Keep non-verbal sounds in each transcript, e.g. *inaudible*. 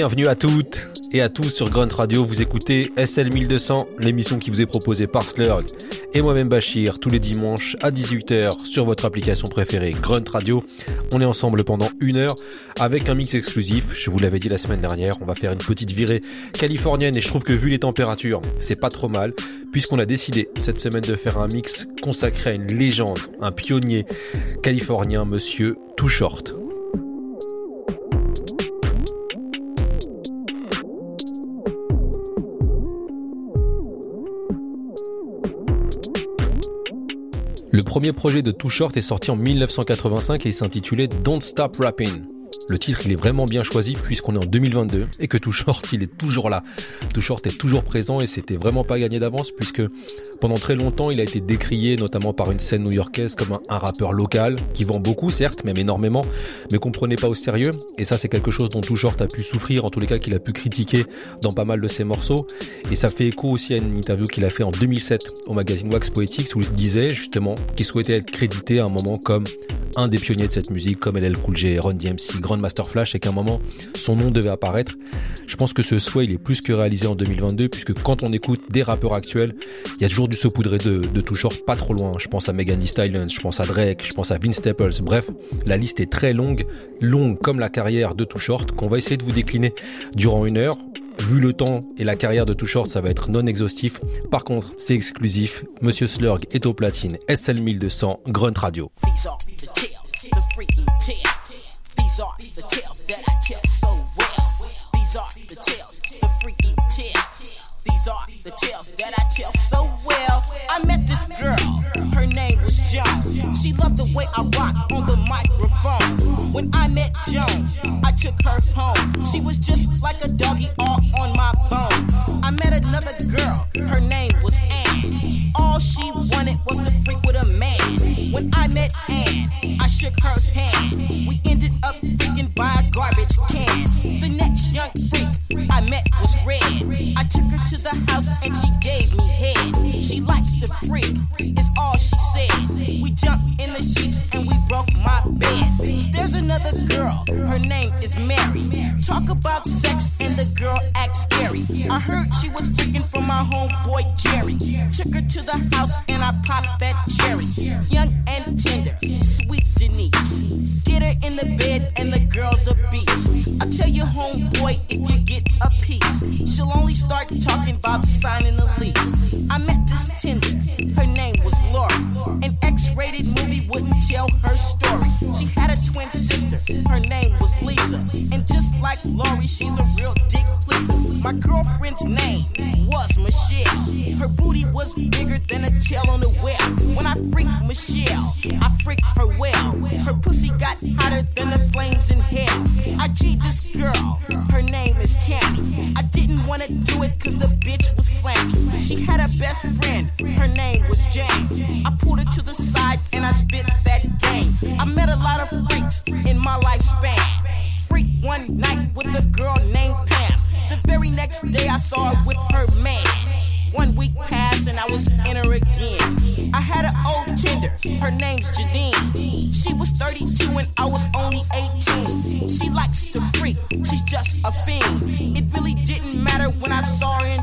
Bienvenue à toutes et à tous sur Grunt Radio. Vous écoutez SL 1200, l'émission qui vous est proposée par Slurg et moi-même Bachir tous les dimanches à 18h sur votre application préférée Grunt Radio. On est ensemble pendant une heure avec un mix exclusif. Je vous l'avais dit la semaine dernière, on va faire une petite virée californienne et je trouve que vu les températures, c'est pas trop mal puisqu'on a décidé cette semaine de faire un mix consacré à une légende, un pionnier californien, monsieur Too Short. Le premier projet de Too Short est sorti en 1985 et s'intitulait Don't Stop Rapping. Le titre, il est vraiment bien choisi puisqu'on est en 2022 et que Too Short, il est toujours là. Too Short est toujours présent et c'était vraiment pas gagné d'avance puisque pendant très longtemps, il a été décrié notamment par une scène new-yorkaise comme un, rappeur local qui vend beaucoup, certes, même énormément, mais qu'on prenait pas au sérieux. Et ça, c'est quelque chose dont Too Short a pu souffrir, en tous les cas qu'il a pu critiquer dans pas mal de ses morceaux. Et ça fait écho aussi à une interview qu'il a fait en 2007 au magazine Wax Poetics où il disait justement qu'il souhaitait être crédité à un moment comme un des pionniers de cette musique, comme LL Cool J, Ron DMC, Grandmaster Flash, et qu'à un moment, son nom devait apparaître. Je pense que ce souhait, il est plus que réalisé en 2022, puisque quand on écoute des rappeurs actuels, il y a toujours du saupoudré de, de tout pas trop loin. Je pense à Megan Thee Stallion, je pense à Drake, je pense à Vince Staples. Bref, la liste est très longue, longue comme la carrière de Too Short, qu'on va essayer de vous décliner durant une heure. Vu le temps et la carrière de Too Short, ça va être non exhaustif. Par contre, c'est exclusif. Monsieur Slurg est au platine. SL 1200, Grunt Radio. These freak, she's just a fiend. It really didn't matter when I saw her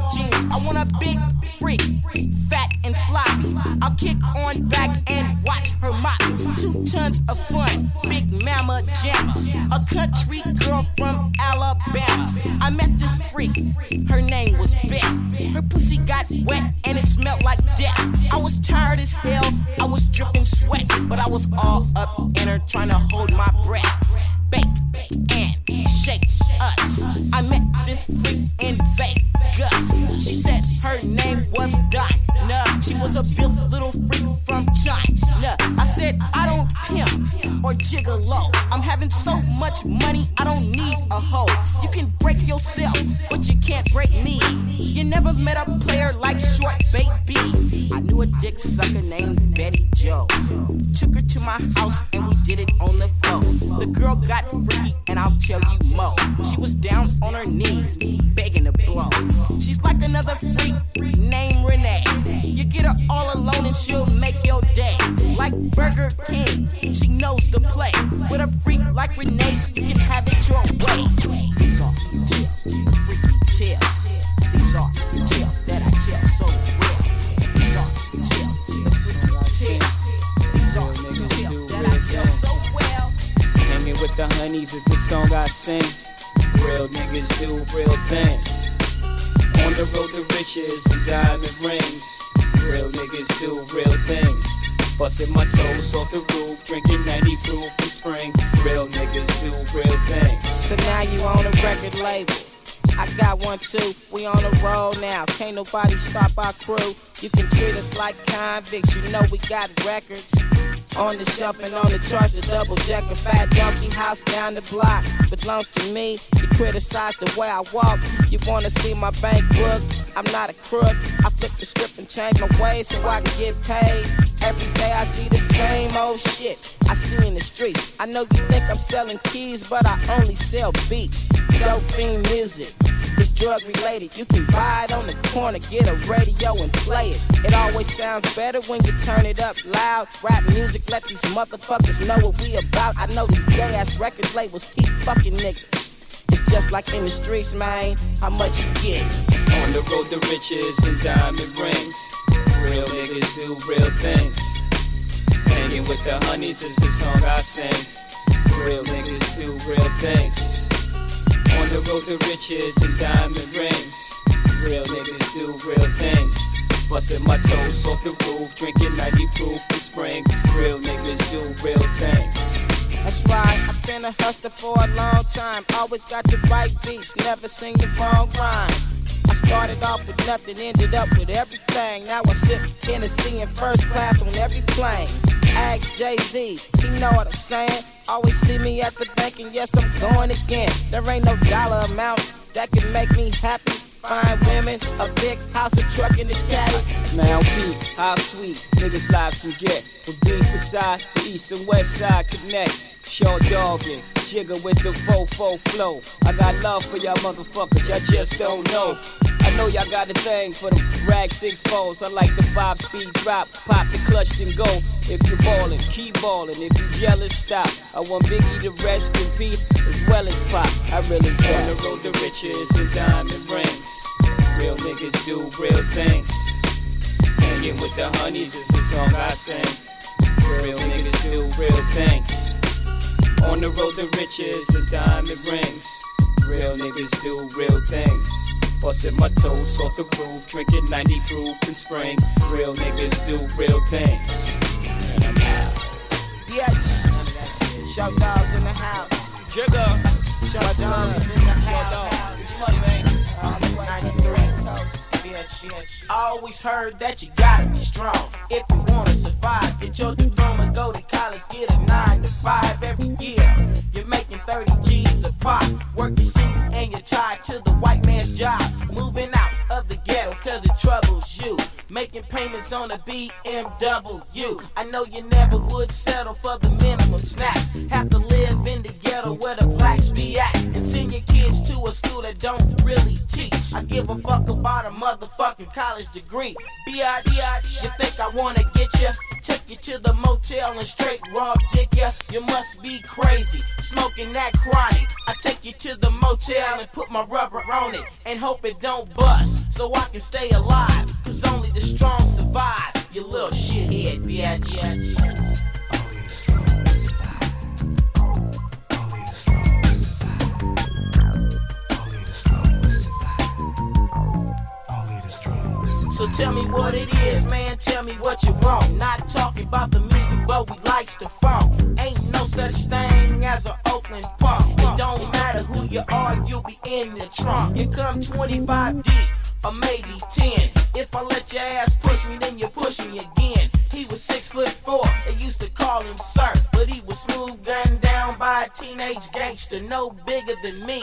we got records. On the shelf and on the charts, the double decker fat donkey house down the block belongs to me. You criticize the way I walk. You wanna see my bank book? I'm not a crook. I flip the script and change my ways so I can get paid. Every day I see the same old shit I see in the streets. I know you think I'm selling keys, but I only sell beats. Dope fiend music. It's drug related. You can buy it on the corner, get a radio and play it. It always sounds better when you turn it up loud. Rap music, let these motherfuckers know what we about. I know these gay ass record labels keep fucking niggas. It's just like in the streets, man. How much you get? On the road to riches and diamond rings. Real niggas do real things. Hanging with the honeys is the song I sing. Real niggas do real things. On the road to riches and diamond rings. Real niggas do real things. Busting my toes off the roof, drinking 90 proof in spring. Real niggas do real things. That's right, I've been a hustler for a long time. Always got the right beats, never sing the wrong rhymes. I started off with nothing, ended up with everything. Now I sip Tennessee in first class on every plane. Ask Jay Z, he know what I'm saying. Always see me at the bank, and yes, I'm going again. There ain't no dollar amount that can make me happy. Fine women, a big house, a truck, and a caddy. Now peep, how sweet niggas' lives can get. From beef beside the east and west side connect. Short dogging, jigger with the fofo flow. I got love for y'all motherfuckers, y'all just don't know. I know y'all got a thing for the rag six foes. I like the five speed drop, pop the clutch and go. If you're ballin', keep ballin'. If you jealous, stop. I want Biggie to rest in peace as well as pop. I really on the road to riches and diamond rings. Real niggas do real things. Hanging with the honeys is the song I sing. Real niggas do real things. On the road to riches and diamond rings. Real niggas do real things. Busting my toes off the roof, drinking 90 proof in spring. Real niggas do real things. And I'm out. Bitch, show dogs in the house. Jigger, Show Much dogs love. in the house. Bitch. I always heard that you gotta be strong if you wanna survive. Get your diploma, go to college, get a nine to five every year. You're making 30 G's a pop. Work your seat and you tie to the white man's job. Moving out the troubles you. Making payments on a BMW. I know you never would settle for the minimum snacks. Have to live in the ghetto where the blacks be at. And send your kids to a school that don't really teach. I give a fuck about a motherfucking college degree. B.I.D. You think I wanna get ya? Take you to the motel and straight raw dick ya. You must be crazy, smoking that chronic. I take you to the motel and put my rubber on it and hope it don't bust so I can stay alive. Cause only the strong survive. You little shithead, bitch. So tell me what it is, man. Tell me what you want. Not talking about the music, but we likes to funk. Ain't no such thing as an Oakland punk. It don't matter who you are, you'll be in the trunk. You come 25 deep, or maybe 10. If I let your ass push me, then you push me again. He was six foot four, they used to call him Sir. But he was smooth gunned down by a teenage gangster, no bigger than me.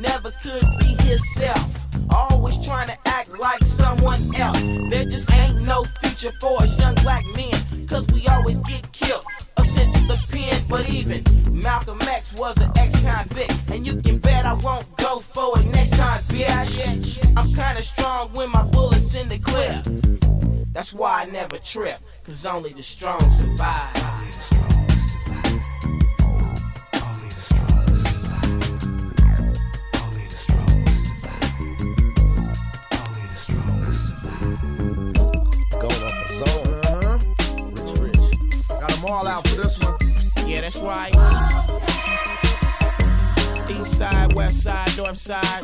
Never could be himself. Always trying to act like someone else. There just ain't no future for us young black men. Cause we always get killed or sent to the pen. But even Malcolm X was an ex convict. And you can bet I won't go for it next time, bitch. I'm kinda strong when my bullets in the clip. That's why I never trip. Cause only the strong survive. Going off a zone. Uh-huh. Rich, rich. Got them all out for this one. Yeah, that's right. East side, west side, north side.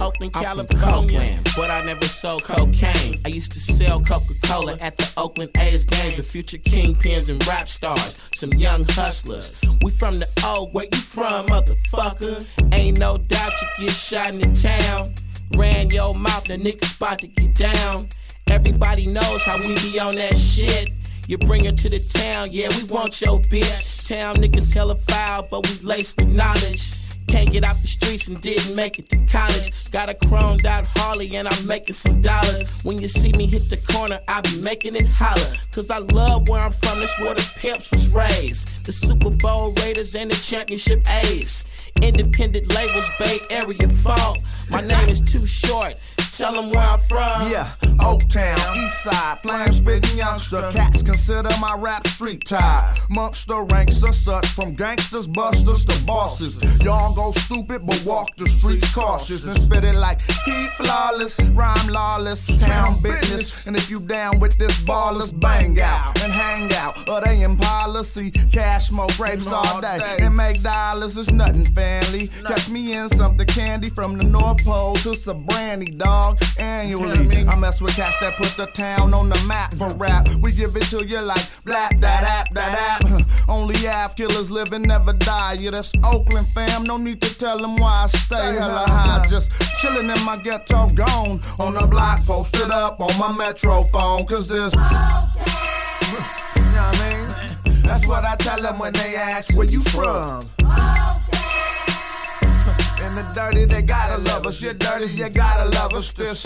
Oakland, California, but I never sold cocaine. I used to sell Coca-Cola at the Oakland A's games with future kingpins and rap stars, some young hustlers. We from the O, where you from, motherfucker? Ain't no doubt you get shot in the town. Ran your mouth, the niggas about to get down. Everybody knows how we be on that shit. You bring her to the town, yeah, we want your bitch. Town niggas hella foul, but we laced with knowledge. Can't get out the streets and didn't make it to college. Got a chromed out Harley and I'm making some dollars. When you see me hit the corner, I be making it holler. Cause I love where I'm from, it's where the pimps was raised. The Super Bowl Raiders and the championship A's. Independent labels, Bay Area fault. My name is too short. Tell them where I'm from. Yeah, Oaktown, East Side, flame spitting youngster. Cats consider my rap street tie. Monster ranks are such from gangsters, busters to bosses. Y'all go stupid, but walk the streets cautious and spit it like he flawless, rhyme lawless, town business. And if you down with this ballers, bang out and hang out. Or they in policy, cash smoke grapes all day and make dollars. It's nothing family. Catch me in something candy from the North Pole to some brandy, dog annually. I mess with cats that put the town on the map for rap. We give it to you like black that app, that app. Only half killers live and never die. Yeah, that's Oakland fam. No need to tell them why I stay hella high. Just chillin' in my ghetto, gone on the block, posted up on my metro phone. Cause there's. *laughs* You know what I mean? That's what I tell them when they ask where you from. In the dirty, they gotta love us. You're dirty, you gotta love us. This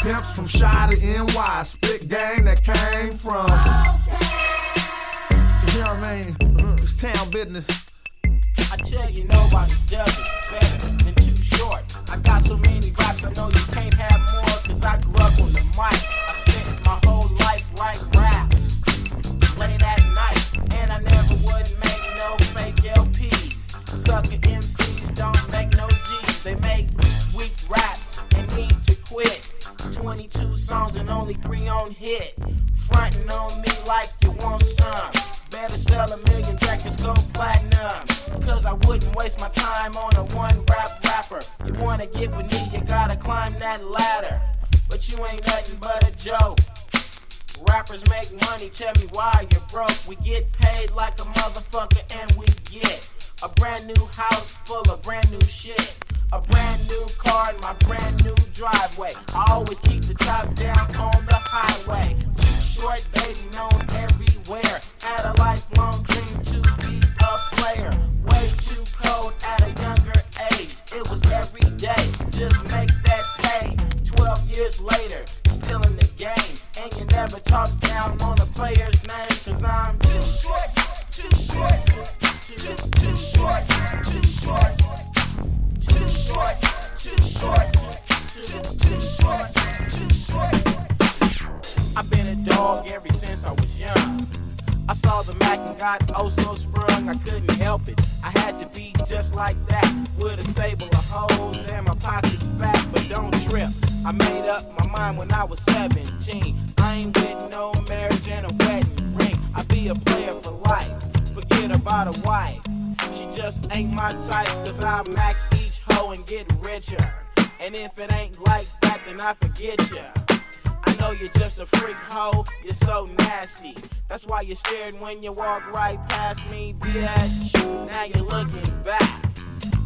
pimps from Shy NY, spit gang that came from. You know what I mean? Mm, it's town business. I tell you, nobody does it better than too short. I got so many raps, I know you can't have more, cause I grew up on the mic. I spent my whole life writing Sucker MCs don't make no G's, they make weak raps and need to quit. 22 songs and only three on hit. Frontin' on me like you want some. Better sell a million records, go platinum. Cause I wouldn't waste my time on a one rap rapper. You wanna get with me, you gotta climb that ladder. But you ain't nothing but a joke. Rappers make money, tell me why you're broke. We get paid like a motherfucker and we get a brand new house full of brand new shit. A brand new car in my brand new driveway. I always keep the top down on the highway. Too short, baby, known everywhere. Had a lifelong dream to be a player. Way too cold at a younger age. It was every day, just make that pay. 12 years later, still in the game. And you never talk down on a player's name, cause I'm too short, too short, too, short, too short, too short, too short, too, short, too short. I've been a dog ever since I was young. I saw the Mac and got oh so sprung, I couldn't help it. I had to be just like that, with a stable of hoes and my pockets fat, but don't trip. I made up my mind when I was 17. I ain't with no marriage and a wedding ring. I be a player for life, forget about a wife. She just ain't my type, cause I mac each hoe and get richer. And if it ain't like that, then I forget ya. I know you're just a freak hoe, you're so nasty. That's why you're staring when you walk right past me, bitch. Now you're looking back.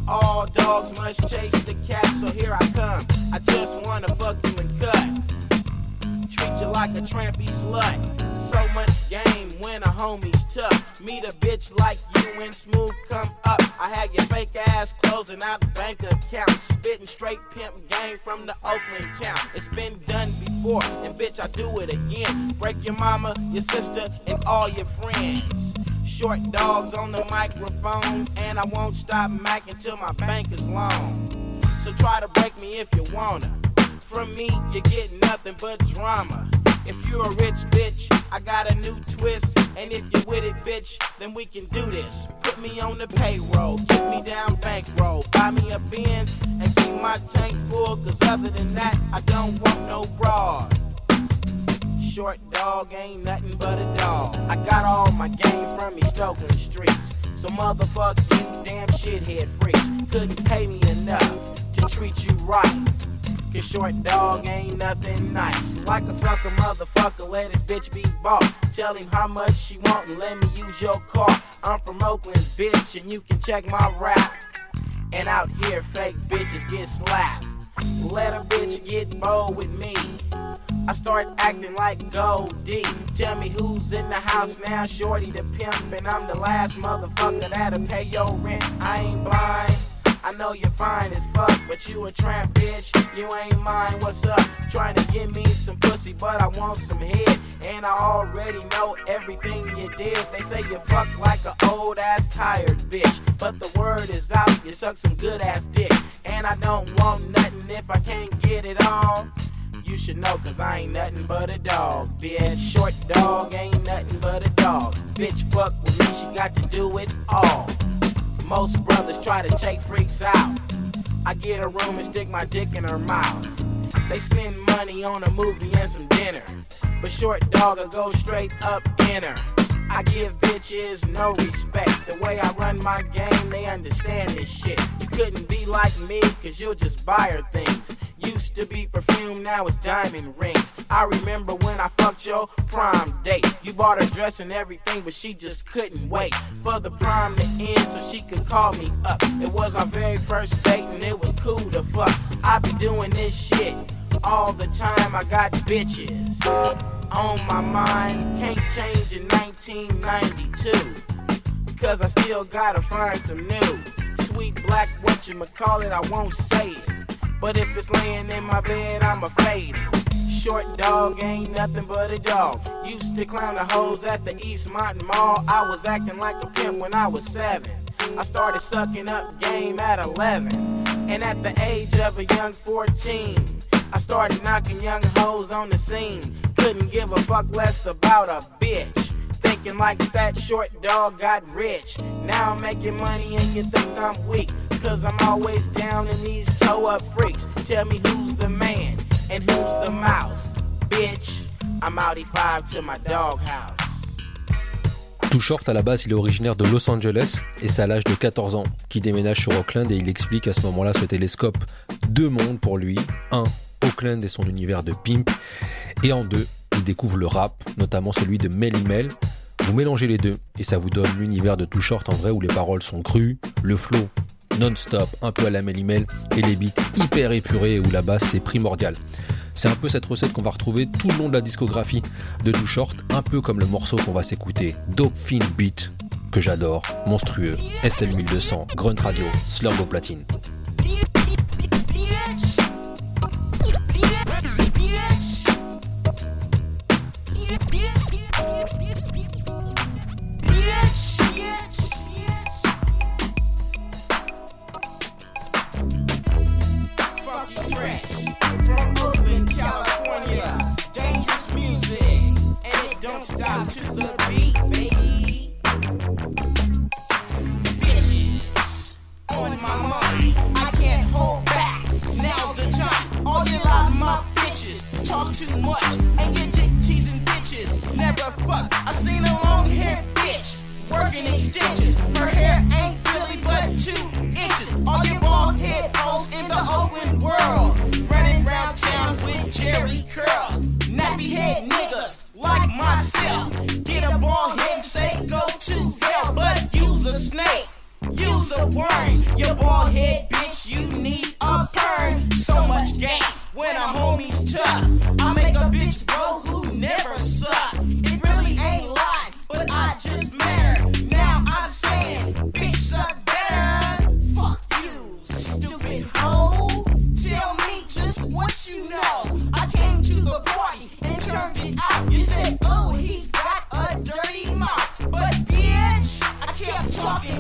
All dogs must chase the cat, so here I come. I just wanna fuck you and cut. Treat you like a trampy slut. So much game when a homie's tough. Meet a bitch like you and smooth come up. I had your fake ass closing out the bank account. Spitting straight pimp game from the Oakland town. It's been done before, and bitch, I do it again. Break your mama, your sister, and all your friends. Short dogs on the microphone, and I won't stop macking till my bank is long. So try to break me if you wanna. From me, you get nothing but drama. If you're a rich bitch, I got a new twist. And if you're with it, bitch, then we can do this. Put me on the payroll, get me down bankroll, buy me a Benz, and keep my tank full. Cause other than that, I don't want no broad. Short dog ain't nothing but a dog. I got all my game from East Oakland streets. So motherfuck you damn shithead freaks. Couldn't pay me enough to treat you right. Cause short dog ain't nothing nice. Like a sucker motherfucker, let his bitch be bought. Tell him how much she want and let me use your car. I'm from Oakland, bitch, and you can check my rap. And out here, fake bitches get slapped. Let a bitch get bold with me. I start acting like Goldie. Tell me who's in the house now, Shorty the pimp, and I'm the last motherfucker that'll pay your rent. I ain't blind. I know you're fine as fuck, but you a tramp bitch. You ain't mine. What's up? Trying to give me some pussy, but I want some head. And I already know everything you did. They say you fuck like a old ass tired bitch. But the word is out, you suck some good ass dick. And I don't want nothing if I can't get it on. You should know, cause I ain't nothing but a dog. Bitch, short dog ain't nothing but a dog. Bitch, fuck with me, she got to do it all. Most brothers try to take freaks out. I get a room and stick my dick in her mouth. They spend money on a movie and some dinner. But short dog will go straight up in her. I give bitches no respect. The way I run my game, they understand this shit. You couldn't be like me, cause you'll just buy her things. Used to be perfume, now it's diamond rings. I remember when I fucked your prom date. You bought her dress and everything, but she just couldn't wait for the prom to end so she could call me up. It was our very first date and it was cool to fuck. I be doing this shit all the time. I got bitches on my mind. Can't change in 1992. Cause I still gotta find some new. Sweet black, what you call it, I won't say it. But if it's laying in my bed, I'ma fade it. Short dog ain't nothing but a dog. Used to clown the hoes at the Eastmont Mall. I was acting like a pimp when I was seven. I started sucking up game at 11. And at the age of a young 14, I started knocking young hoes on the scene. Couldn't give a fuck less about a bitch. Thinking like that short dog got rich. Now I'm making money and you think I'm weak. Cause I'm always down in these toe up freaks. Tell me who's the man and who's the mouse. Bitch, I'm Audi 5 to my doghouse. Too Short, à la base, il est originaire de Los Angeles et c'est à l'âge de 14 ans qu'il déménage sur Oakland et il explique à ce moment-là ce télescope deux mondes pour lui. Un, Oakland et son univers de pimp. Et en deux, il découvre le rap, notamment celui de Melly Mel. Vous mélangez les deux et ça vous donne l'univers de Too Short en vrai où les paroles sont crues, le flow non-stop, un peu à la Melly Mel et les beats hyper épurés où la basse c'est primordial. C'est un peu cette recette qu'on va retrouver tout le long de la discographie de Too Short, un peu comme le morceau qu'on va s'écouter, Dope Fin Beat, que j'adore, monstrueux, SL1200, Grunt Radio, Slurgo Platine. Stop to the beat, baby. Bitches on my mind, I can't hold back. Now's the time. All bitches talk too much, and dick teasing bitches never fuck. I seen a long bitch working extensions. Her hair ain't really but two inches. All hoes in the world, town with Jerry curls. Nappy head niggas myself. Get a bald head and say go to hell, but use a snake. Use a worm, your bald head bitch, you need a perm. So much game when a homie's tough. I make a bitch go who never suck.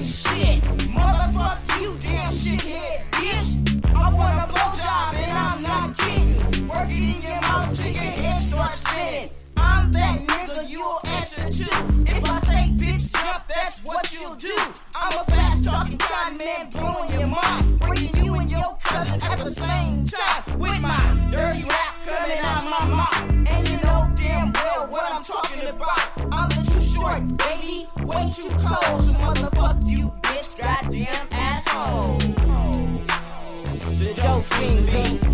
Shit. You, damn shithead, bitch. I want a blowjob and I'm not kidding. Work it in your mouth. I'm that nigga you'll answer to. If I say bitch jump, that's what you'll do. I'm a fast talking con man blowing your mind. Breaking you and your cousin at the same time. With my dirty rap coming out my mouth. And you know damn well what I'm talking about. I'm too short, baby. Way too cold, so motherfuck fiendly.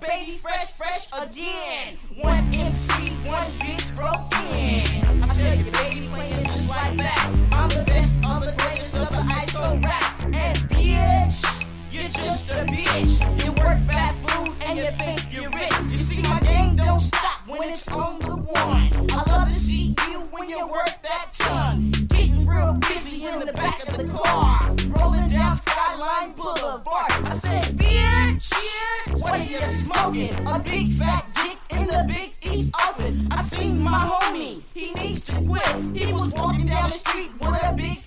baby fresh, fresh again. One MC. It was walking down the street with a big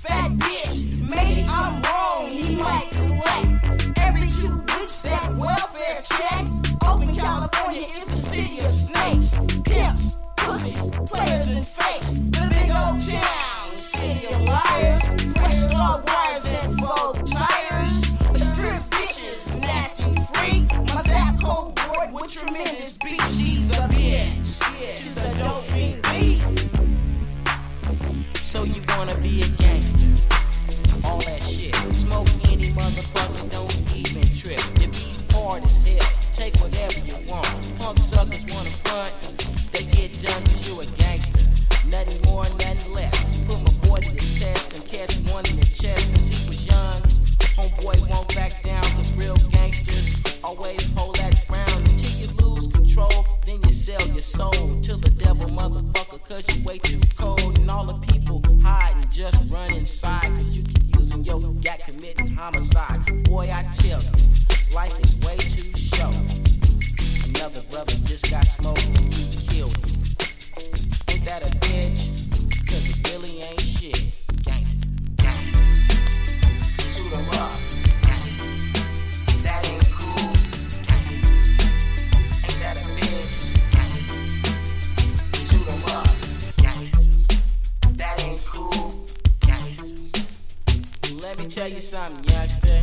something, youngster.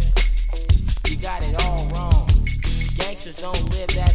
You got it all wrong. Gangsters don't live that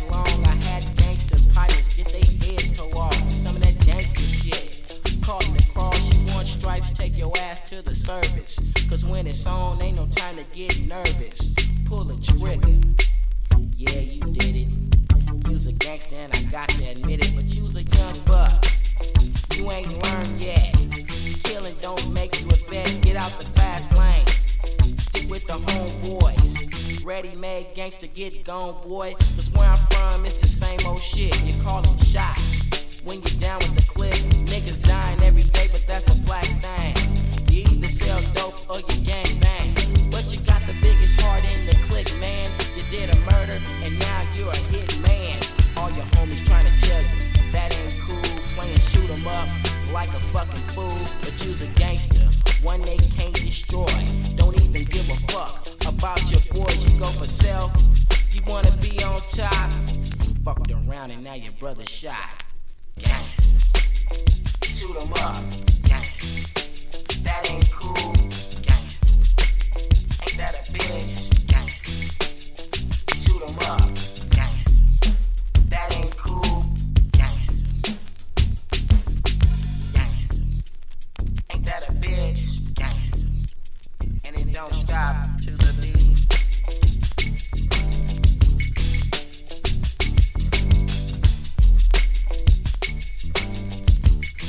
boy.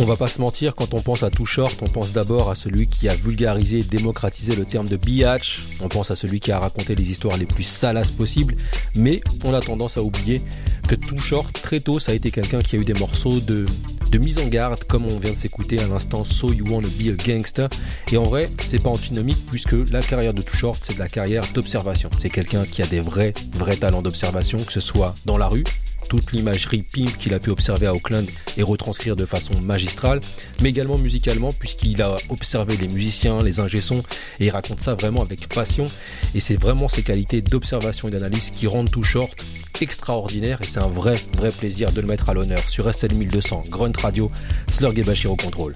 Va pas se mentir, quand on pense à Too Short, on pense d'abord à celui qui a vulgarisé et démocratisé le terme de biatch, on pense à celui qui a raconté les histoires les plus salaces possibles, mais on a tendance à oublier que Too Short, très tôt, ça a été quelqu'un qui a eu des morceaux de, de mise en garde, comme on vient de s'écouter à l'instant So You Wanna Be a Gangster. Et en vrai, c'est pas antinomique puisque la carrière de Too Short, c'est de la carrière d'observation. C'est quelqu'un qui a des vrais, vrais talents d'observation, que ce soit dans la rue, toute l'imagerie pimp qu'il a pu observer à Auckland et retranscrire de façon magistrale, mais également musicalement puisqu'il a observé les musiciens, les ingé-sons et il raconte ça vraiment avec passion et c'est vraiment ces qualités d'observation et d'analyse qui rendent Too Short extraordinaire et c'est un vrai vrai plaisir de le mettre à l'honneur sur SL 1200 Grunt Radio Slurg et Bachir au contrôle.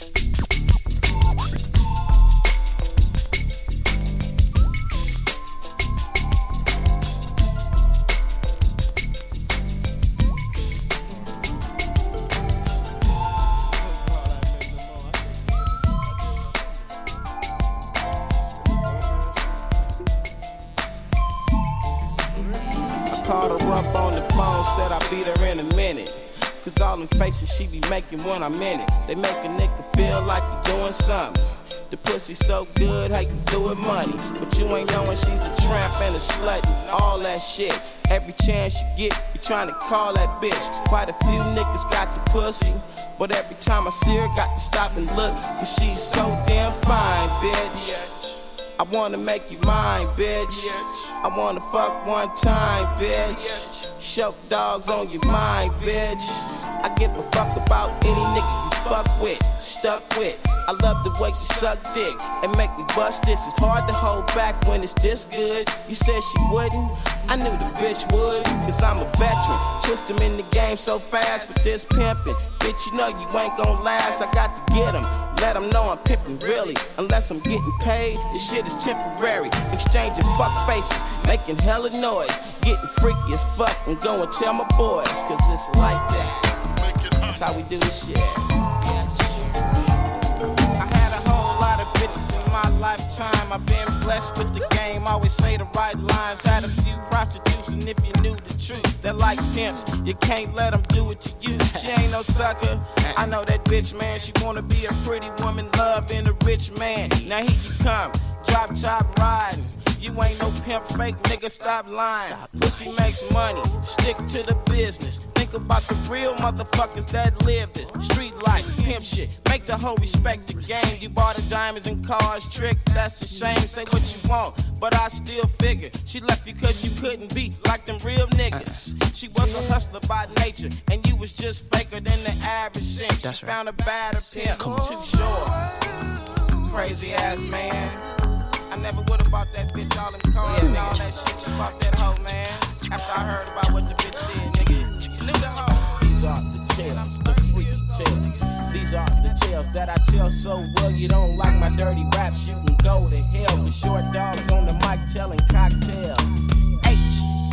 Pussy so good, how you do it money. But you ain't knowing she's a tramp and a slut and all that shit. Every chance you get, you trying to call that bitch. Quite a few niggas got the pussy. But every time I see her, got to stop and look. Cause she's so damn fine, bitch. I wanna make you mine, bitch. I wanna fuck one time, bitch. Show dogs on your mind, bitch. I give a fuck about any nigga fuck with, stuck with. I love the way you suck dick and make me bust this. It's hard to hold back when it's this good. You said she wouldn't, I knew the bitch would, cause I'm a veteran. Twist him in the game so fast with this pimping. Bitch, you know you ain't gon' last, I got to get him. Let them know I'm pimping really. Unless I'm getting paid, this shit is temporary. Exchanging fuck faces, making hella noise. Getting freaky as fuck and go and tell my boys, cause it's like that. That's how we do this shit. My lifetime. I've been blessed with the game. Always say the right lines. Had a few prostitutes, and if you knew the truth, they're like pimps. You can't let them do it to you. She ain't no sucker. I know that bitch, man. She wanna be a pretty woman, loving a rich man. Now here you come, drop top riding. You ain't no pimp, fake nigga, stop lying. Pussy makes money, stick to the business think about the real motherfuckers that lived it. Street life, pimp shit, make the whole respect the game. You bought the diamonds and cars, trick, that's a shame. Say what you want, but I still figure she left you cause you couldn't be like them real niggas. She was a hustler by nature, and you was just faker than the average simp. She right. found a badder pimp, too short. Crazy ass man. I never would have bought that bitch all them cars yeah, and all that shit. You bought that hoe, man. After I heard about what the bitch did, These are the tales that I tell so well. You don't like my dirty raps, you can go to hell. Cause short dogs on the mic telling cocktails. H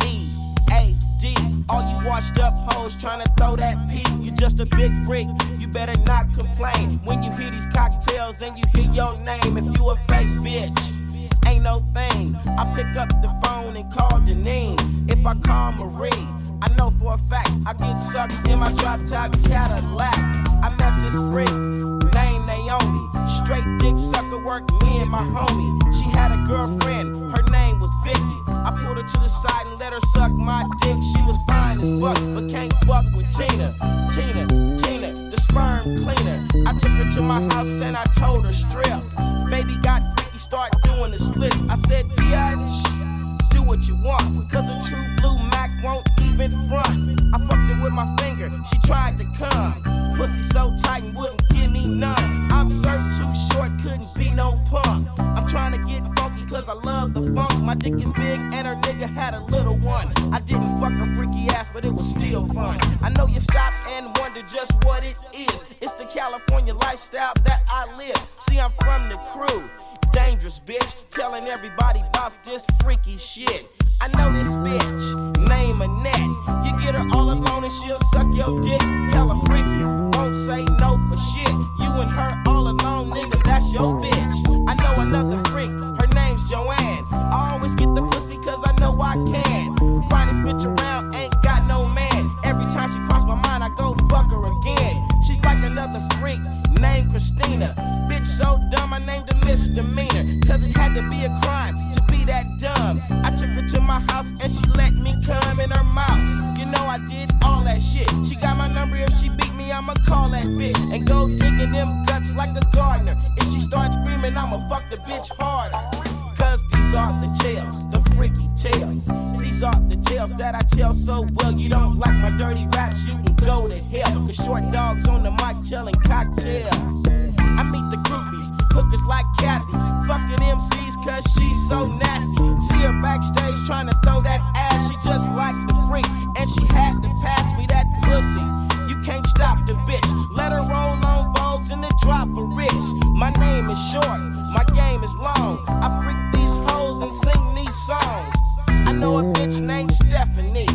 E A D. All you washed up hoes trying to throw that P. You just a big freak. You better not complain when you hear these cocktails and you hear your name. If you a fake bitch ain't no thing. I pick up the phone and call Janine. If I call Marie, I know for a fact I get sucked in my drop top Cadillac. I met this freak named Naomi. Straight dick sucker work me and my homie. She had a girlfriend, her name was Vicky. I pulled her to the side and let her suck my dick. She was fine as fuck, but can't fuck with Tina. Tina, Tina, the sperm cleaner. I took her to my house and I told her strip. Baby got freaky, start doing the splits. I said, bitch, what you want. Cause a true blue Mac won't even front. I fucked it with my finger, she tried to come. Pussy so tight and wouldn't give me none. I'm served too short, couldn't be no punk. I'm trying to get funky cause I love the funk. My dick is big and her nigga had a little one. I didn't fuck a freaky ass, but it was still fun. I know you stop and wonder just what it is. It's the California lifestyle that I live. See, I'm from the crew dangerous bitch, telling everybody about this freaky shit. I know this bitch, name Annette. You get her all alone and she'll suck your dick. Hella freaky, won't say no for shit. You and her all alone, nigga, that's your bitch. I know another freak, her name's Joanne. I always get the pussy cause I know I can. Finest bitch around, Christina. Bitch so dumb, I named a misdemeanor. Cause it had to be a crime to be that dumb. I took her to my house and she let me come in her mouth. You know I did all that shit. She got my number, if she beat me, I'ma call that bitch. And go digging them guts like a gardener. If she starts screaming, I'ma fuck the bitch harder. Cause these are the tales, the freaky tales. These are the tales that I tell so well. You don't like my dirty raps, you can go to hell. Cause short dogs on the mic telling Cocktales. I meet the groupies, hookers like Kathy. Fucking MCs cause she's so nasty. See her backstage trying to throw that ass. She just like the freak, and she had to pass me that pussy. You can't stop the bitch. Let her roll on Vogues and then drop a rich. My name is short, my game is long. I freak and sing these songs. I know a bitch named Stephanie.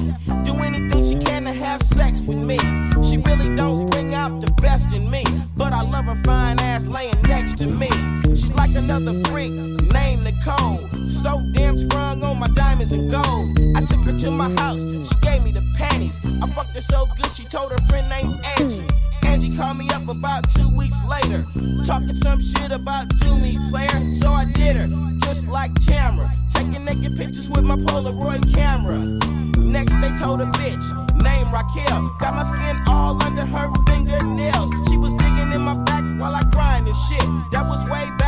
Do anything she can to have sex with me. She really don't bring out the best in me, but I love her fine ass laying next to me. She's like another freak named Nicole. So damn sprung on my diamonds and gold. I took her to my house, she gave me the panties. I fucked her so good, she told her friend named Angie. Angie called me up about two weeks later, talking some shit about do me player. So I did her, just like pictures with my Polaroid camera. Next they told a bitch named Raquel, got my skin all under her fingernails. She was digging in my back while I grind and shit. That was way back,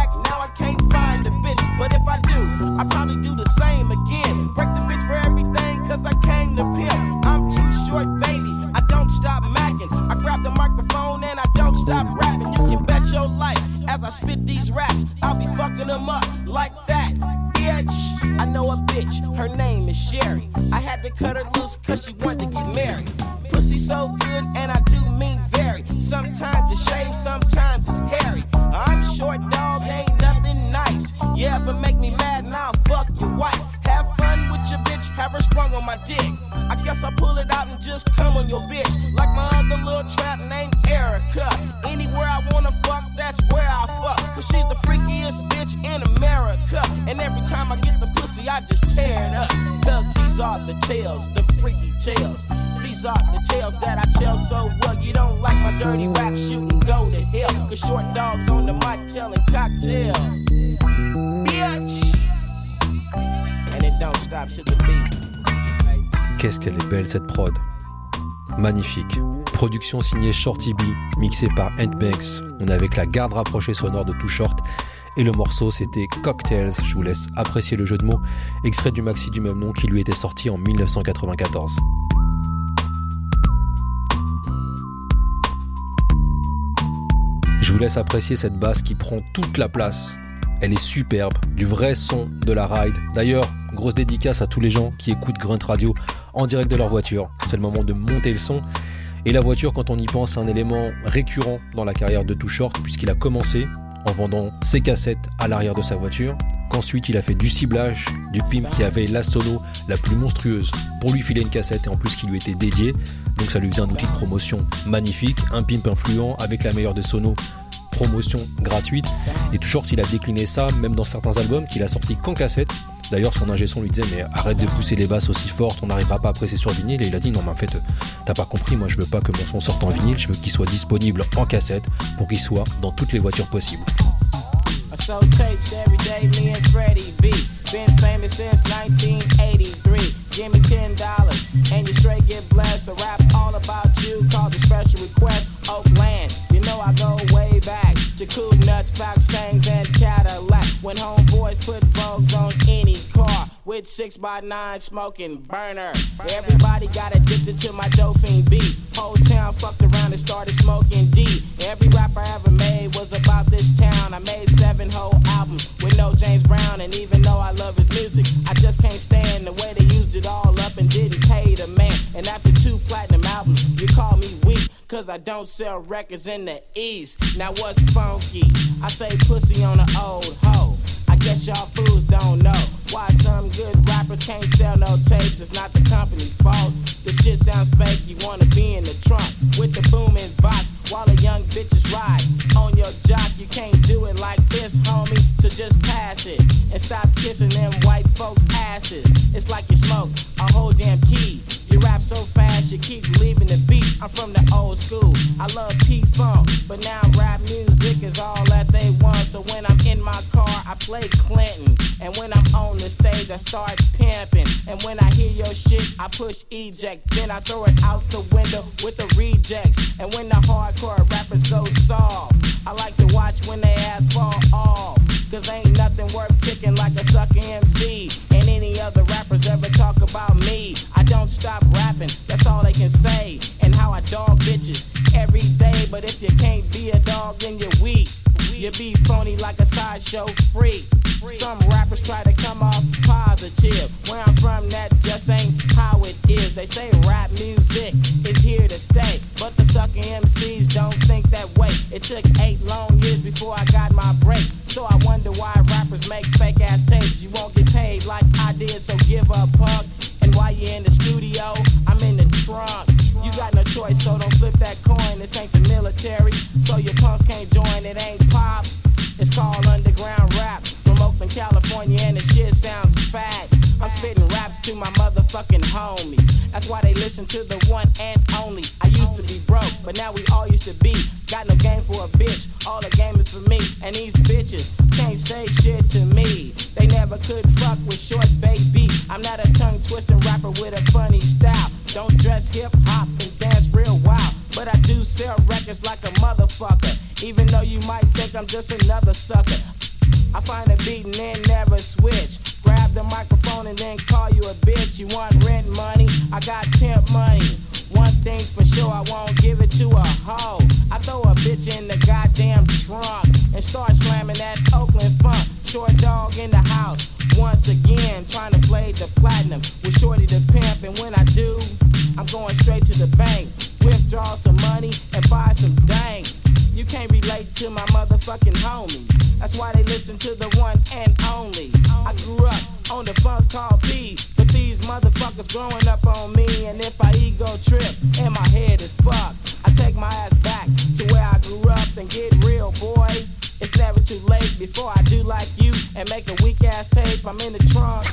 Magnifique. Production signée Shorty B, mixée par Ant Banks. On est avec la garde rapprochée sonore de Too Short. Et le morceau c'était Cocktails. Je vous laisse apprécier le jeu de mots, extrait du maxi du même nom qui lui était sorti en 1994. Je vous laisse apprécier cette basse qui prend toute la place. Elle est superbe, du vrai son de la ride. D'ailleurs, grosse dédicace à tous les gens qui écoutent Grunt Radio en direct de leur voiture. C'est le moment de monter le son. Et la voiture, quand on y pense, c'est un élément récurrent dans la carrière de Too Short, puisqu'il a commencé en vendant ses cassettes à l'arrière de sa voiture, qu'ensuite il a fait du ciblage, du pimp qui avait la sono la plus monstrueuse pour lui filer une cassette et en plus qui lui était dédiée. Donc ça lui faisait un outil de promotion magnifique, un pimp influent avec la meilleure des sonos promotion gratuite. Et Too Short, il a décliné ça, même dans certains albums qu'il a sorti qu'en cassette. D'ailleurs, son ingé son lui disait Mais arrête de pousser les basses aussi fortes, on n'arrivera pas à presser sur vinyle. Et il a dit Non, mais en fait, t'as pas compris, moi je veux pas que mon son sorte en vinyle, je veux qu'il soit disponible en cassette pour qu'il soit dans toutes les voitures possibles. I tapes every day, me and Freddie B. Been famous since 1983. Give me ten dollars and you straight get blessed. A rap all about you called the special request. Oakland, you know I go way back to Cool Nuts, Fox Fangs, and Cadillac. When homeboys put Vogues on any car with six by nine smoking burner. Everybody got addicted to my dope fiend beat. Whole town fucked around and started smoking D. Every rap I ever made was about this town. I made seven whole albums with no James Brown, and even though I love his music, I just can't stand the way they used it all up and didn't pay the man. And after two platinum albums, you call me. Cause I don't sell records in the East. Now what's funky? I say pussy on an old hoe. I guess y'all fools don't know why some good rappers can't sell no tapes. It's not the company's fault. The shit sounds fake. You wanna be in the trunk with the booming box while the young bitches ride on your jock. You can't do it like this, homie. So just pass it and stop kissing them white folks' asses. It's like you smoke a whole damn key. You rap so fast, you keep leaving the beat. I'm from the old school. I love P Funk, but now rap music is all that they want. So when I'm in my car, I play Clinton. And when I'm on the stage, I start pimping. And when I hear your shit, I push eject. Then I throw it out the window with the rejects. And when the hardcore rappers go soft, I like to watch when they ass fall off. Cause ain't nothing worth kicking like a sucker MC. And any other rappers ever talk about me. I don't stop rapping, that's all they can say. And how I dog bitches every day. But if you can't be a dog, then you're weak. You be phony like a sideshow freak. Some rappers try to come off positive. Where I'm from, that just ain't how it is. They say rap music is here to stay, but the sucking MCs don't think that way. It took eight long years before I got my break. So I wonder why rappers make fake ass tapes. You won't like I did, so give up, punk. And while you're in the studio, I'm in the trunk. You got no choice, so don't flip that coin. This ain't the military, so your punks can't join. It ain't pop. It's called underground rap from Oakland, California, and the shit sounds fat. I'm spitting raps to my motherfucking homies. That's why they listen to the one and only. I used to be broke, but now we all used to be. Got no game for a bitch, all the game is for me. And these bitches can't say shit to me. They never could fuck with short baby. I'm not a tongue twisting rapper with a funny style. Don't dress hip hop and dance real wild. But I do sell records like a motherfucker. Even though you might think I'm just another sucker. I find a beat and never switch. Grab the microphone and then call you a bitch. You want rent money? I got pimp money. One thing's for sure, I won't give it to a hoe. I throw a bitch in the goddamn trunk and start slamming that Oakland funk. Short dog in the house. Once again, trying to play the platinum with Shorty the pimp. And when I do, I'm going straight to the bank. Withdraw some money and buy some dank. You can't relate to my motherfucking homies. That's why they listen to the one and only. I grew up on the funk called P, but these motherfuckers growing up on me. And if I ego trip and my head is fucked, I take my ass back to where I grew up and get real, boy. It's never too late before I do like you and make a weak ass tape. I'm in the trunk.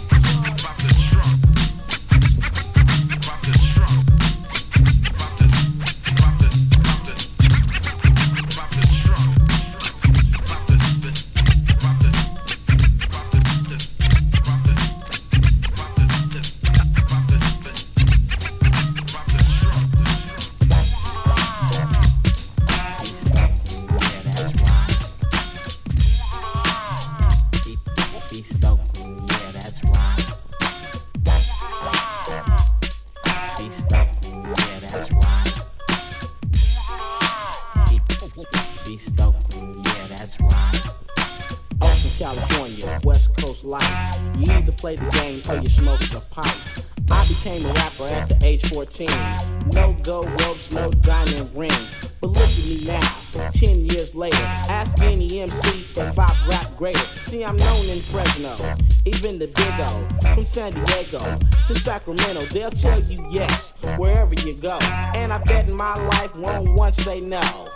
Sacramento, they'll tell you yes, wherever you go. And I bet my life won't once say no.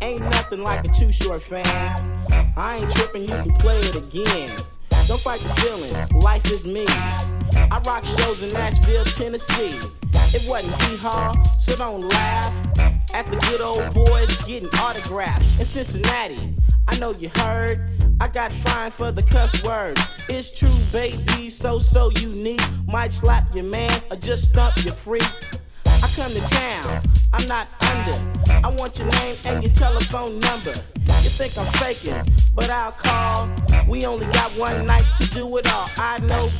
Ain't nothing like a too short fan. I ain't tripping, you can play it again. Don't fight the feeling, life is me. I rock shows in Nashville, Tennessee. It wasn't hee haw, so don't laugh. At the good old boys getting autographs in Cincinnati. I know you heard. I got fined for the cuss words. It's true, baby, so so unique. Might slap your man or just stump your freak. I come to town, I'm not under. I want your name and your telephone number. You think I'm faking, but I'll call. We only got one night to do it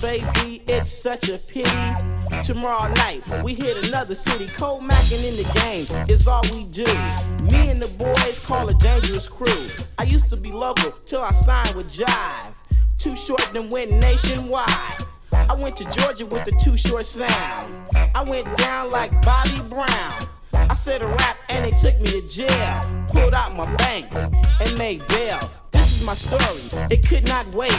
baby, it's such a pity. Tomorrow night, we hit another city. Cold macking in the game is all we do. Me and the boys call a dangerous crew. I used to be local till I signed with Jive. Too short, then went nationwide. I went to Georgia with the too short sound. I went down like Bobby Brown. I said a rap and they took me to jail. Pulled out my bank and made bail. My story, it could not wait.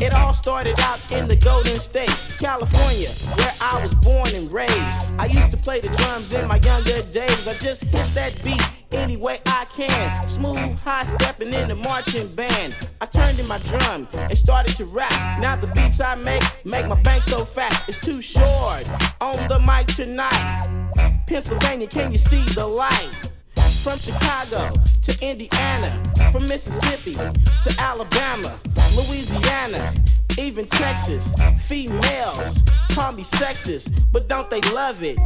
It all started out in the Golden State, California, where I was born and raised. I used to play the drums in my younger days. I just hit that beat any way I can. Smooth, high stepping in the marching band. I turned in my drum and started to rap. Now the beats I make make my bank so fat. It's too short. On the mic tonight. Pennsylvania, can you see the light? From Chicago to Indiana, from Mississippi to Alabama, Louisiana, even Texas. Females call me sexist, but don't they love it?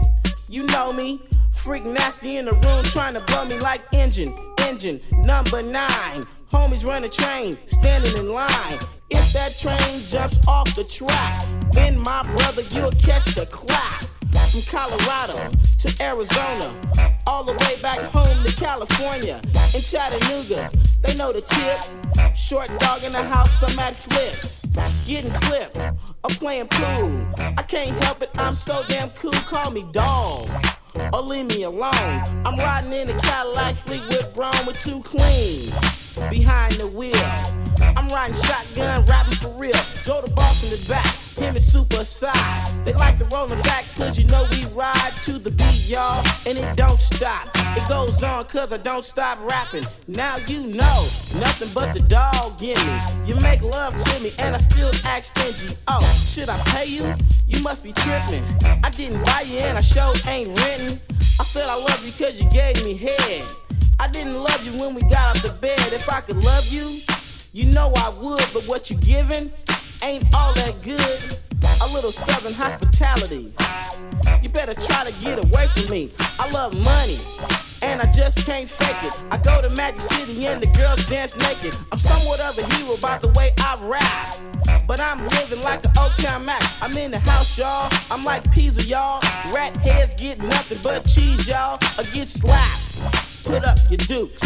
You know me, freak nasty in the room trying to blow me like engine, engine number nine. Homies run a train, standing in line. If that train jumps off the track, then my brother, you'll catch the clap. From Colorado to Arizona, all the way back home to California. In Chattanooga, they know the tip. Short dog in the house, I'm at flips. Getting clipped, I'm playing pool. I can't help it, I'm so damn cool, call me dog. Or leave me alone. I'm riding in a Cadillac Fleetwood Brown with two clean behind the wheel. I'm riding shotgun, rapping for real. Joe the boss in the back him is super side. They like to roll the back cause you know we ride to the beat, y'all. And it don't stop. It goes on cause I don't stop rapping. Now you know, nothing but the dog in me. You make love to me and I still act stingy. Oh, should I pay you? You must be tripping. I didn't buy you and I sure ain't renting. I said I love you cause you gave me head. I didn't love you when we got out the bed. If I could love you, you know I would, but what you giving? Ain't all that good. A little southern hospitality. You better try to get away from me. I love money. And I just can't fake it. I go to Magic City and the girls dance naked. I'm somewhat of a hero by the way I rap. But I'm living like an Old Town Mac. I'm in the house, y'all. I'm like Pizza, y'all. Rat heads get nothing but cheese, y'all. I get slapped put up your dukes.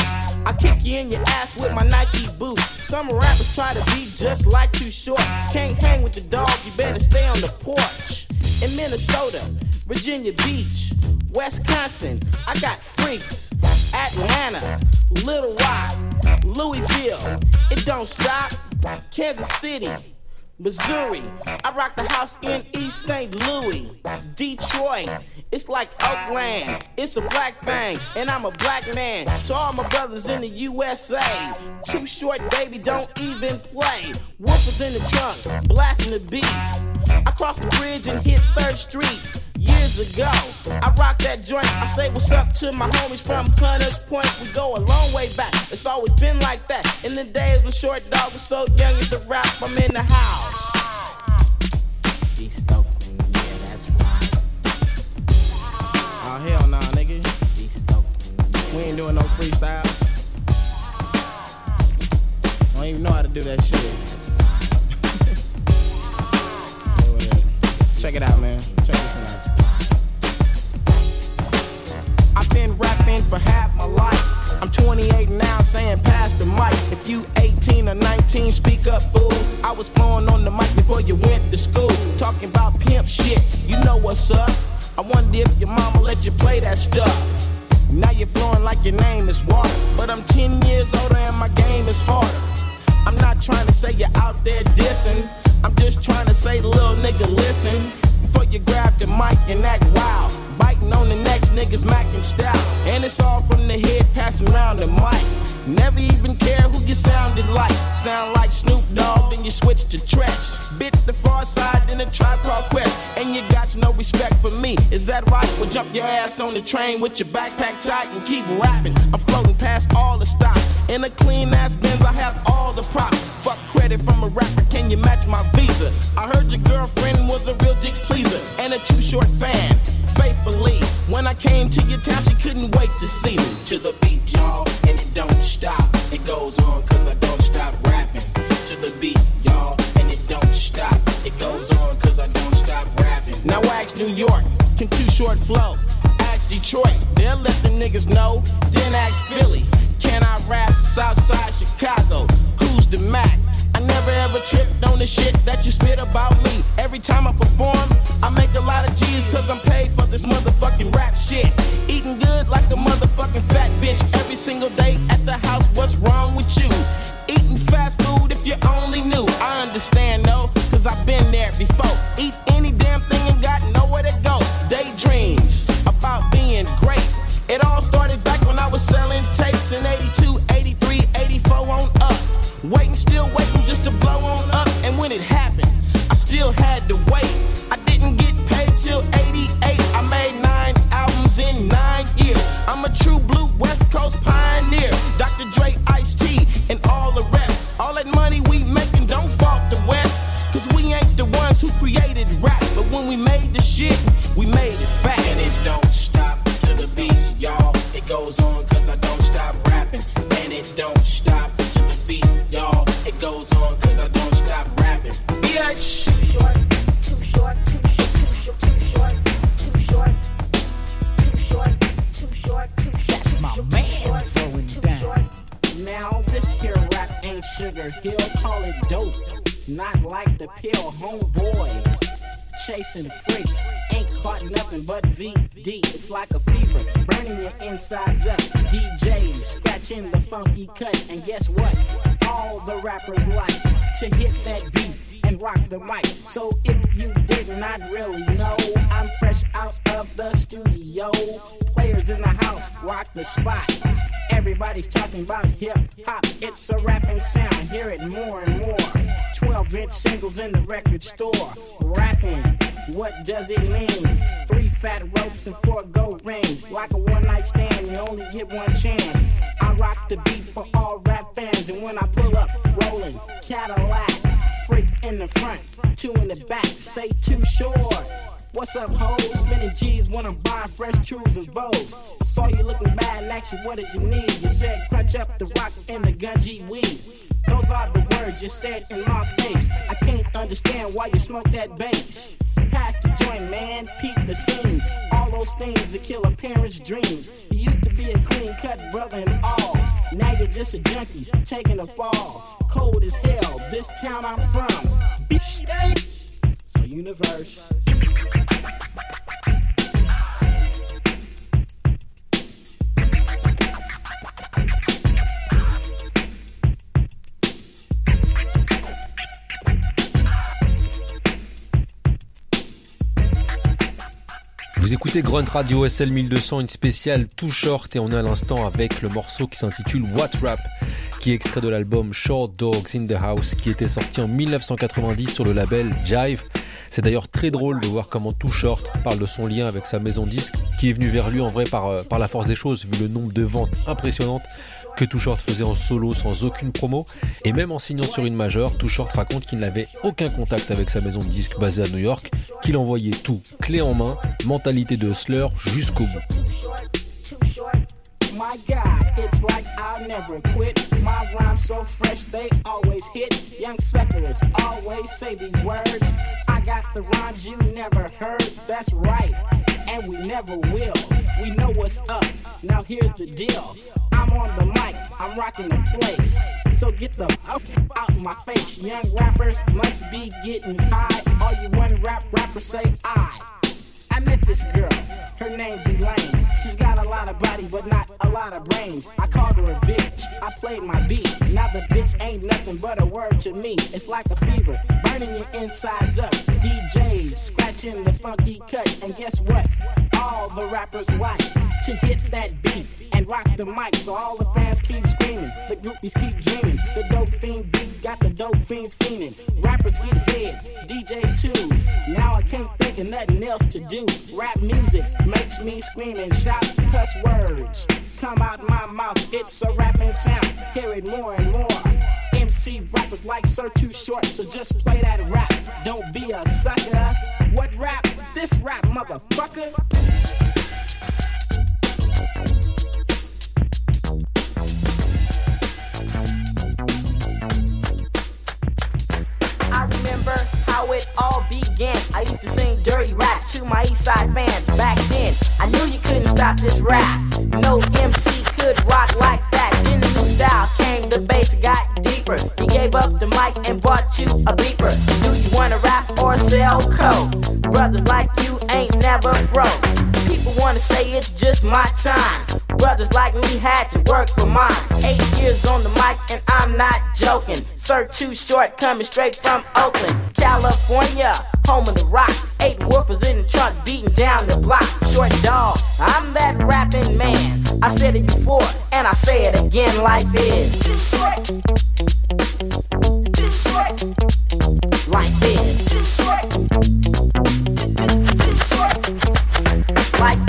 I kick you in your ass with my Nike boot. Some rappers try to be just like too short. Can't hang with the dog, you better stay on the porch. In Minnesota, Virginia Beach, Wisconsin, I got freaks. Atlanta, Little Rock, Louisville, it don't stop. Kansas City. Missouri. I rock the house in East St. Louis. Detroit. It's like Oakland. It's a black thing, and I'm a black man. To all my brothers in the USA. Too short, baby, don't even play. Woofers in the trunk, blasting the beat. I cross the bridge and hit 3rd Street years ago. I rock that joint. I say what's up to my homies from Hunters Point. We go a long way back. It's always been like that. In the days when Short Dog was so young as the rap, I'm in the house. East Oakland, yeah, that's right. Oh hell nah, nigga. We ain't doing no freestyles. I don't even know how to do that shit. *laughs* Check it out, man. Check this one out. Been rapping for half my life. I'm 28 now, saying pass the mic. If you 18 or 19, speak up, fool. I was flowing on the mic before you went to school. Talking about pimp shit, you know what's up. I wonder if your mama let you play that stuff. Now you're flowing like your name is water. But I'm 10 years older and my game is harder. I'm not trying to say you're out there dissing. I'm just trying to say, little nigga, listen. Before you grab the mic and act wild. Biting on the next niggas macking style. And it's all from the head passing round the mic. Never even care who you sounded like. Sound like Snoop Dogg, then you switch to Treach. Bit the Pharcyde, then a tribe called Quest. And you got no respect for me. Is that right? Well, jump your ass on the train with your backpack tight and keep rapping. I'm floating past all the stops. In a clean ass Benz, I have all the props. Fuck credit from a rapper, can you match my visa? I heard your girlfriend was a real dick pleaser and a too short fan faithfully. When I came to your town, she couldn't wait to see me. To the beat, y'all, and it don't stop. It goes on, cause I don't stop rapping. To the beat, y'all, and it don't stop. It goes on, cause I don't stop rapping. Now ask New York, can too short flow? Ask Detroit, they'll let the niggas know. Then ask Philly, can I rap Southside Chicago? Who's the Mac? I never ever tripped on the shit that you spit about me. Every time I perform, I make a lot of G's cause I'm paid for this motherfucking rap shit. Eating good like a motherfucking fat bitch every single day at the house. What's wrong with you? Eating fast food if you only knew. I understand though, cause I've been there before. Eat any damn thing and got nowhere to go. Daydreams about being great. It all started back when I was selling tapes in 82, 83, 84 on up. Waiting, still waiting used to blow on up, and when it happened, I still had to wait. I didn't get paid till 88. I made nine albums in nine years. I'm a true blue West Coast pioneer. Dr. Dre, Ice T, and all the rest. All that money we cut, and guess what? All the rappers like to hit that beat and rock the mic. So if you did not really know, I'm fresh out of the studio. Players in the house rock the spot. Everybody's talking about hip hop. It's a rapping sound. Hear it more and more. 12 inch singles in the record store. Rapping, what does it and Vogue. I saw you looking bad you what did you need. You said crunch up the rock and the gungy weed. Those are the words you said in my face. I can't understand why you smoke that bass. Pass the joint, man. Peep the scene. All those things that kill a parent's dreams. You used to be a clean cut brother and all. Now you're just a junkie taking a fall. Cold as hell. This town I'm from. Vous écoutez Grunt Radio SL 1200, une spéciale tout short et on est à l'instant avec le morceau qui s'intitule What Rap, qui est extrait de l'album Short Dogs in the House, qui était sorti en 1990 sur le label Jive. C'est d'ailleurs très drôle de voir comment Too Short parle de son lien avec sa maison disque, qui est venu vers lui en vrai euh, par la force des choses, vu le nombre de ventes impressionnantes que Too faisait en solo sans aucune promo. Et même en signant sur une majeure, Too raconte qu'il n'avait aucun contact avec sa maison de disques basée à New York, qu'il envoyait tout clé en main, mentalité de hustler jusqu'au bout. My God, it's like I'll never quit. My rhymes so fresh, they always hit. Young suckers always say these words. I got the rhymes you never heard. That's right, and we never will. We know what's up. Now here's the deal. I'm on the mic, I'm rocking the place. So get the up out my face. Young rappers must be getting high. All you one rap rappers say I. I met this girl, her name's Elaine. She's got a lot of body, but not a lot of brains. I called her a bitch, I played my beat. Now the bitch ain't nothing but a word to me. It's like a fever, burning your insides up. DJs scratching the funky cut, and guess what? All the rappers like to hit that beat and rock the mic, so all the fans keep screaming. The groupies keep dreaming. The dope fiend beat got the dope fiends fiending. Rappers get head, DJs too. Now I can't think of nothing else to do. Rap music makes me scream and shout cuss words. Come out my mouth, it's a rapping sound. Hear it more and more. MC rappers like Sir Too Short, so just play that rap. Don't be a sucker. What rap? This rap, motherfucker. I remember how it all began. I used to sing dirty rap to my East Side fans back then. I knew you couldn't stop this rap. No MC could rock like that. Then the new style came, the bass got deeper. He gave up the mic and bought you a beeper. Do you wanna rap or sell coke? Brothers like you ain't never broke. People wanna say it's just my time. Brothers like me had to work for mine. Eight years on the mic and I'm not joking. Sir Too Short coming straight from Oakland, California, home of the rock. Eight woofers in the trunk beating down the block. Short dog, I'm that rapping man. I said it before and I say it again. Life is too short. Too short. Life is too short.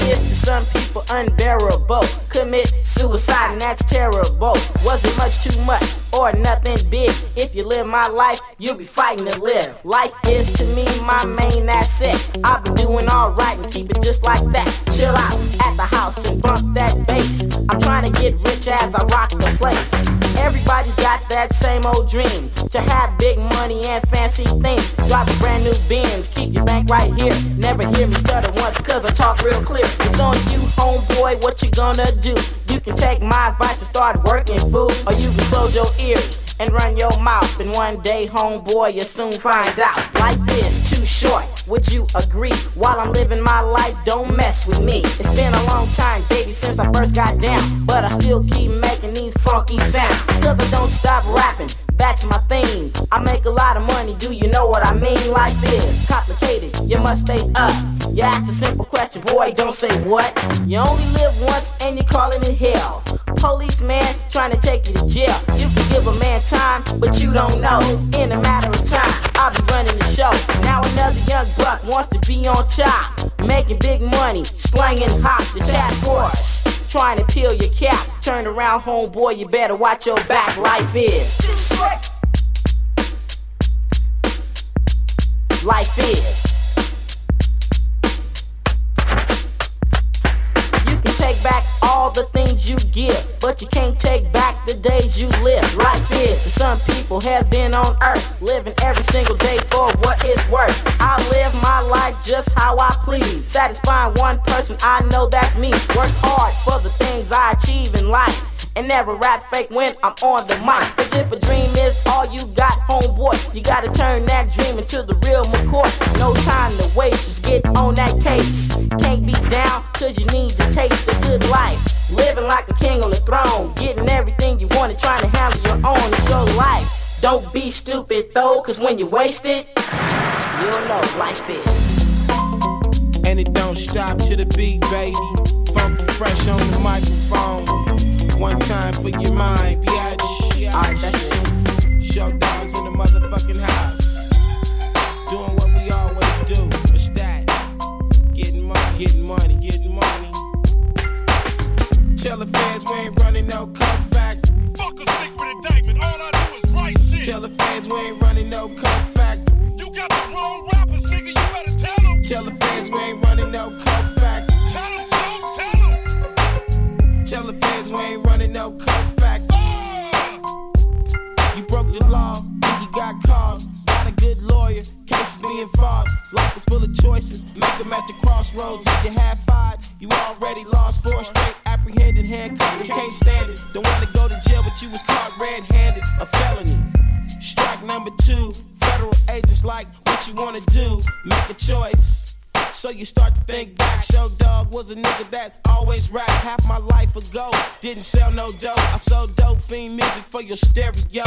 To some people unbearable. Commit suicide and that's terrible. Wasn't much too much or nothing big. If you live my life, you'll be fighting to live. Life is to me my main asset. I'll be doing alright and keep it just like that. Chill out at the house and bump that bass. I'm trying to get rich as I rock the place. Everybody's got that same old dream to have big money and fancy things. Drive a brand new Benz, keep your bank right here. Never hear me stutter once, cause I talk real clear. It's on you, homeboy, what you gonna do? You can take my advice and start working, fool, or you can close your ears and run your mouth. And one day, homeboy, you'll soon find out. Life is too short, would you agree? While I'm living my life, don't mess with me. It's been a long time, baby, since I first got down. But I still keep making these funky sounds. Cause I don't stop rapping that's my theme. I make a lot of money, do you know what I mean? Life is complicated, you must stay up. You ask a simple question, boy, don't say what. You only live once and you're calling it hell. Policeman trying to take you to jail. You can give a man time, but you don't know. In a matter of time, I'll be running the show. Now another young buck wants to be on top. Making big money, slanging hot, the chat force trying to peel your cap. Turn around, homeboy, you better watch your back. Life is. Life is. You can take back all the things you give, but you can't take back the days you live. Life is to some people have been on earth, living every single day for what it's worth. I live my life just how I please, satisfying one person. I know that's me. Work hard for the things I achieve in life and never rap fake when I'm on the mic. Cause if a dream is all you got, homeboy, you gotta turn that dream into the real McCoy. No time to waste, just get on that case. Can't be down, cause you need to taste a good life. Living like a king on the throne, getting everything you want and trying to handle your own. It's your life. Don't be stupid though, cause when you waste it, you'll know life is. And it don't stop to the beat, baby. Funky fresh on the microphone. One time for your mind, bitch. Alright, that's it. Show dogs in the motherfucking house. Tell the fans we ain't running no coke factory. Fuck a secret indictment, all I do is write shit. Tell the fans we ain't running no coke factory. You got the wrong rappers, nigga, you better tell them. Tell the fans we ain't running no coke factory. Tell them so, tell them. Tell the fans we ain't running no being. Life is full of choices, make them at the crossroads. If you had five, you already lost four straight. Apprehended, handcuffed, you can't stand it. Don't wanna go to jail, but you was caught red handed. A felony. Strike number two, federal agents like what you wanna do. Make a choice. So you start to think back. Short Dog was a nigga that always rap half my life ago. Didn't sell no dope. I sold dope fiend music for your stereo.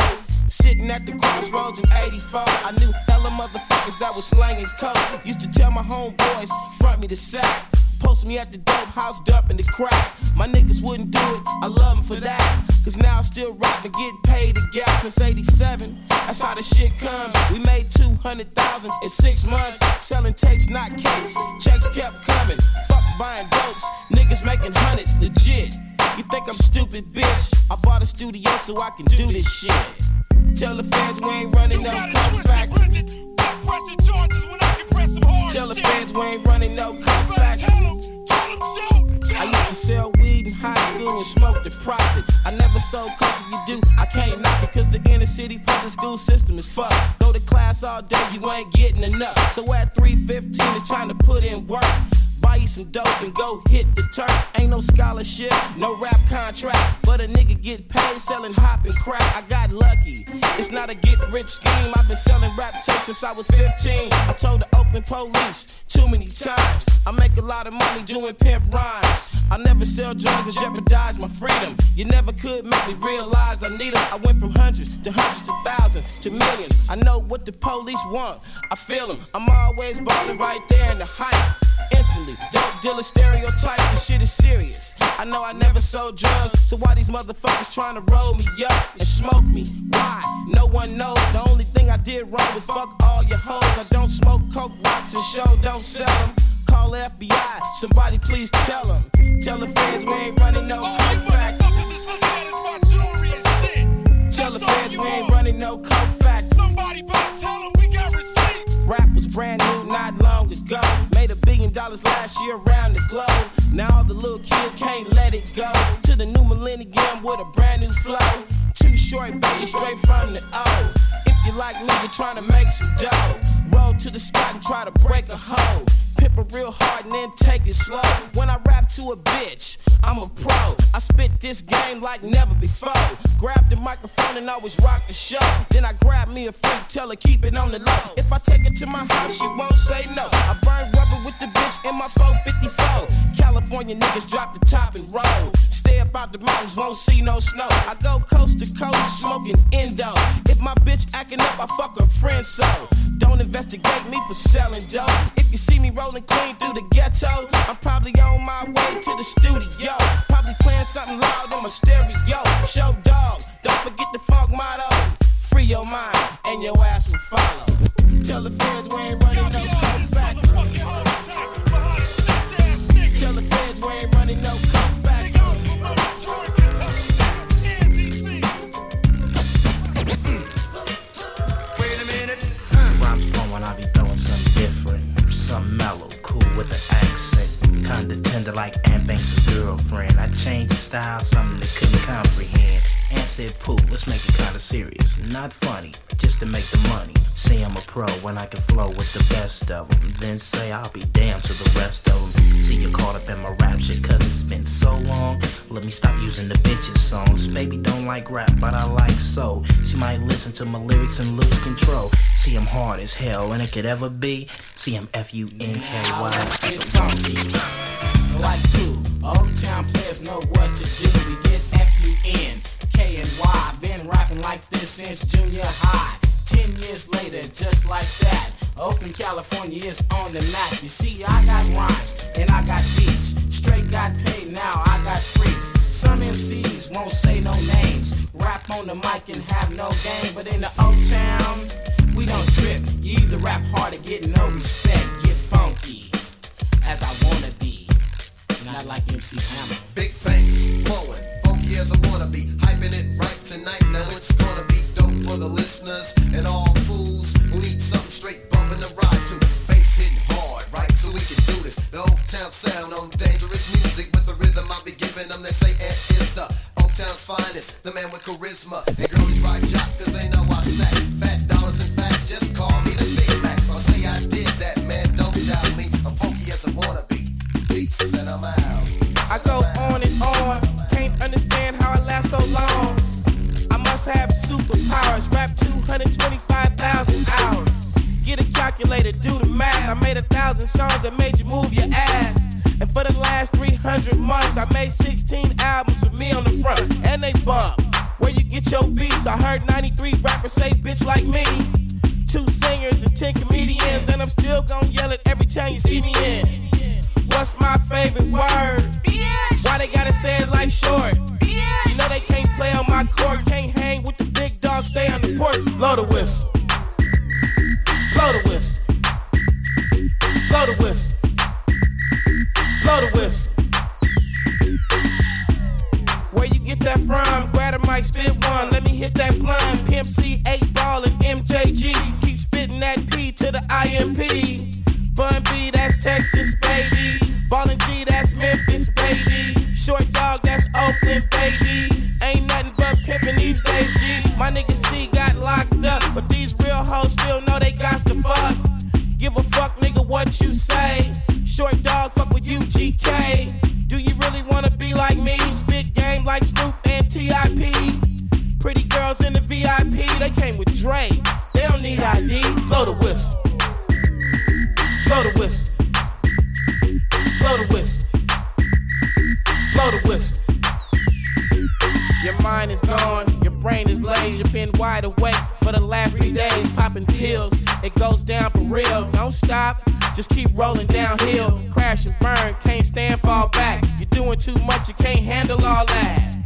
Sitting at the crossroads in 84. I knew hella motherfuckers that was slanging coke. Used to tell my homeboys, front me the sack. Post me at the dope house, dumping the crack. My niggas wouldn't do it, I love them for that. Cause now I still rap and get paid to gap since 87. That's how the shit comes. We made 200,000 in six months. Selling tapes, not cakes. Checks kept coming. Fuck buying dopes. Niggas making hundreds, legit. You think I'm stupid, bitch? I bought a studio so I can do this shit. Tell the fans we ain't running You no got Tell the fans we ain't running no coke factory. I used to sell weed in high school and smoke the profit. I never sold coke you do, I can't knock it cause the inner city public school system is fucked. Go to class all day, you ain't getting enough. So at 315 it's trying to put in work. Buy you some dope and go hit the turf. Ain't no scholarship, no rap contract. But a nigga get paid selling hop and crack. I got lucky. It's not a get rich scheme. I've been selling rap tapes since I was 15. I told the open police too many times. I make a lot of money doing pimp rhymes. I never sell drugs and jeopardize my freedom. You never could make me realize I need them. I went from hundreds to hundreds to thousands to millions. I know what the police want. I feel them. I'm always balling right there in the height. Instantly, dope dealer stereotype. This shit is serious. I know I never sold drugs, so why these motherfuckers trying to roll me up and smoke me? Why? No one knows. The only thing I did wrong was fuck all your hoes. I don't smoke coke rocks and show don't sell them. Call FBI, somebody please tell them. Tell the fans we ain't running no All coke factory. motherfuckers is looking at is my jewelry and shit. Tell the fans we ain't running no coke factory. Somebody better tell them we got receipts. Rap was brand new not long ago. Made a billion dollars last year around the globe. Now all the little kids can't let it go. To the new millennium with a brand new flow. Too short, baby, straight from the O. If you like me, you're trying to make some dough. To the spot and try to break a hoe. Pimp it real hard and then take it slow. When I rap to a bitch, I'm a pro. I spit this game like never before. Grab the microphone and always rock the show. Then I grab me a freak, tell her keep it on the low. If I take it to my house, she won't say no. I burn rubber with the bitch in my 454. California niggas drop the top and roll. Stay up out the mountains, won't see no snow. I go coast to coast, smoking endo. If my bitch acting up, I fuck her friend so. Don't investigate me for selling dope. If you see me rolling clean through the ghetto, I'm probably on my way to the studio. Probably playing something loud in my stereo. Short Dog, don't forget the funk motto. Free your mind and your ass will follow. Tell the fans we ain't running no. Tell the fans we ain't running no Kinda tender like Ant Banks' girlfriend. I changed the style, something they couldn't comprehend. Ant said, Pooh, let's make it kinda serious. Not funny, just to make the money. Say I'm a pro when I can flow with the best of them. Then say I'll be damned to the rest of them. See you caught up in my rap shit cause it's been so long. Let me stop using the bitches songs. Baby don't like rap, but I like soul. She might listen to my lyrics and lose control. See I'm hard as hell, and it could ever be. See I'm F-U-N-K-Y. Funky. Like you, Old Town players know what to do. We get F-U-N, K and Y. Been rapping like this since junior high. Ten years later, just like that. Oakland, California is on the map. You see, I got rhymes and I got beats. Straight got paid now, I got freaks. Some MCs won't say no names. Rap on the mic and have no game. But in the Old Town, we don't trip. You either rap hard or get no respect. Get funky, as I wanna be. Not like MC Hammer. Big banks, flowing, funky as I wanna be. Hyping it right tonight, now it's gonna be dope for the listeners and all fools G. My nigga C got locked up, but these real hoes still know they got to fuck. Give a fuck, nigga, what you say. Short dog, fuck with UGK. Do you really wanna be like me? Spit game like Snoop and TIP. Pretty girls in the VIP, they came with Dre. They don't need ID. Blow the whistle. Blow the whistle. Wide awake for the last three days, popping pills. It goes down for real. Don't stop, just keep rolling downhill. Crash and burn, can't stand, fall back. You're doing too much, you can't handle all that.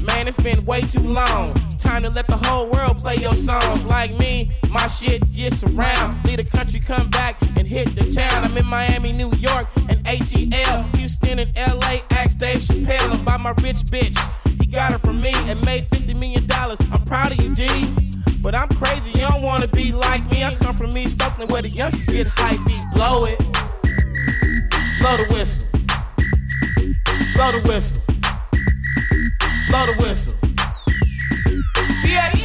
Man, it's been way too long. Time to let the whole world play your songs. Like me, my shit gets around. Leave the country, come back and hit the town. I'm in Miami, New York, and ATL. Houston and LA, ask Dave Chappelle about my rich bitch. Got her from me and made $50 million. I'm proud of you, D. But I'm crazy, you don't wanna be like me. I come from East Oakland where the youngsters get hype, beat, blow it. Blow the whistle. Blow the whistle. Blow the whistle. Bitch.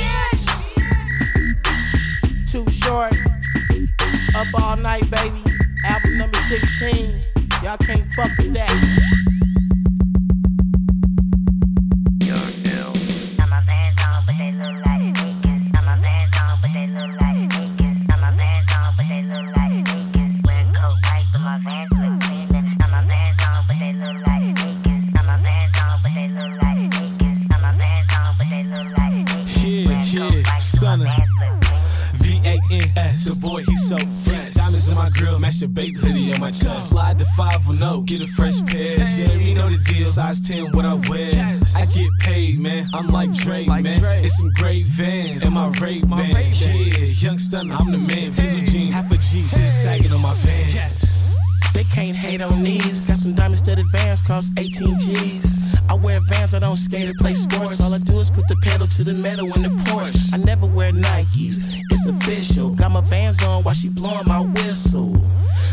Too Short. Up all night, baby. Album number 16. Y'all can't fuck with that. Boy, he's so fresh. Diamonds in my grill, match your BAPE hoodie on my chest. Slide the 510, get a fresh pair. Yeah, you know the deal. Size 10, what I wear. I get paid, man. I'm like Drake, man. It's some great vans and my Ray-Bans. Yeah, young stunner, I'm the man. Evisu jeans, half a G, just sagging on my vans. They can't hate on these. Got some diamond studded vans, cost 18 G's. I wear vans, I don't skate or play sports. All I do is put the pedal to the metal in the Porsche. I never wear Nikes, it's official. Got my vans on while she blowing my whistle.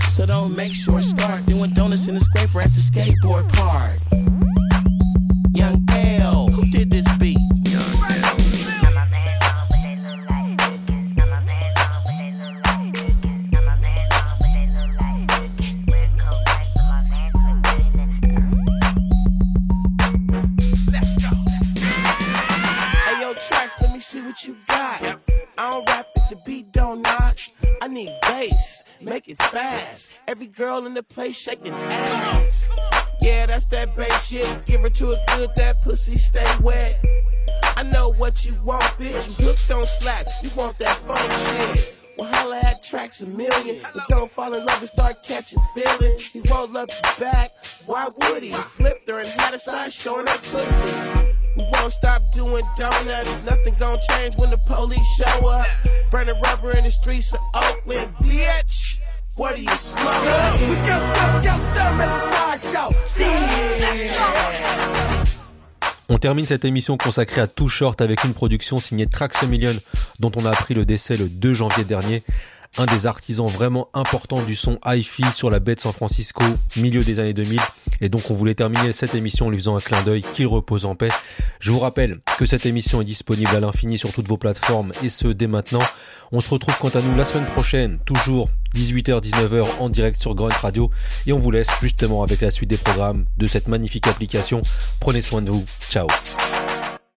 So don't make sure start doing donuts in the scraper at the skateboard park. Young L, who did this beat? Make it fast. Every girl in the place shaking ass. Yeah, that's that bass shit. Give her to a good, that pussy stay wet. I know what you want, bitch. You hooked on slap, you want that funk shit. Well, holla at Traxamillion. But don't fall in love and start catching feelings. He rolled up his back, why would he? Flipped her and had a sign showing that pussy. We won't stop doing donuts. Nothing gon' change when the police show up. Burning rubber in the streets of Oakland, bitch. On termine cette émission consacrée à Too Short avec une production signée Trax Million dont on a appris le décès le 2 janvier dernier. Un des artisans vraiment importants du son hi-fi sur la baie de San Francisco, milieu des années 2000. Et donc on voulait terminer cette émission en lui faisant un clin d'œil qu'il repose en paix. Je vous rappelle que cette émission est disponible à l'infini sur toutes vos plateformes et ce dès maintenant. On se retrouve quant à nous la semaine prochaine, toujours 18h-19h en direct sur Grunt Radio. Et on vous laisse justement avec la suite des programmes de cette magnifique application. Prenez soin de vous. Ciao.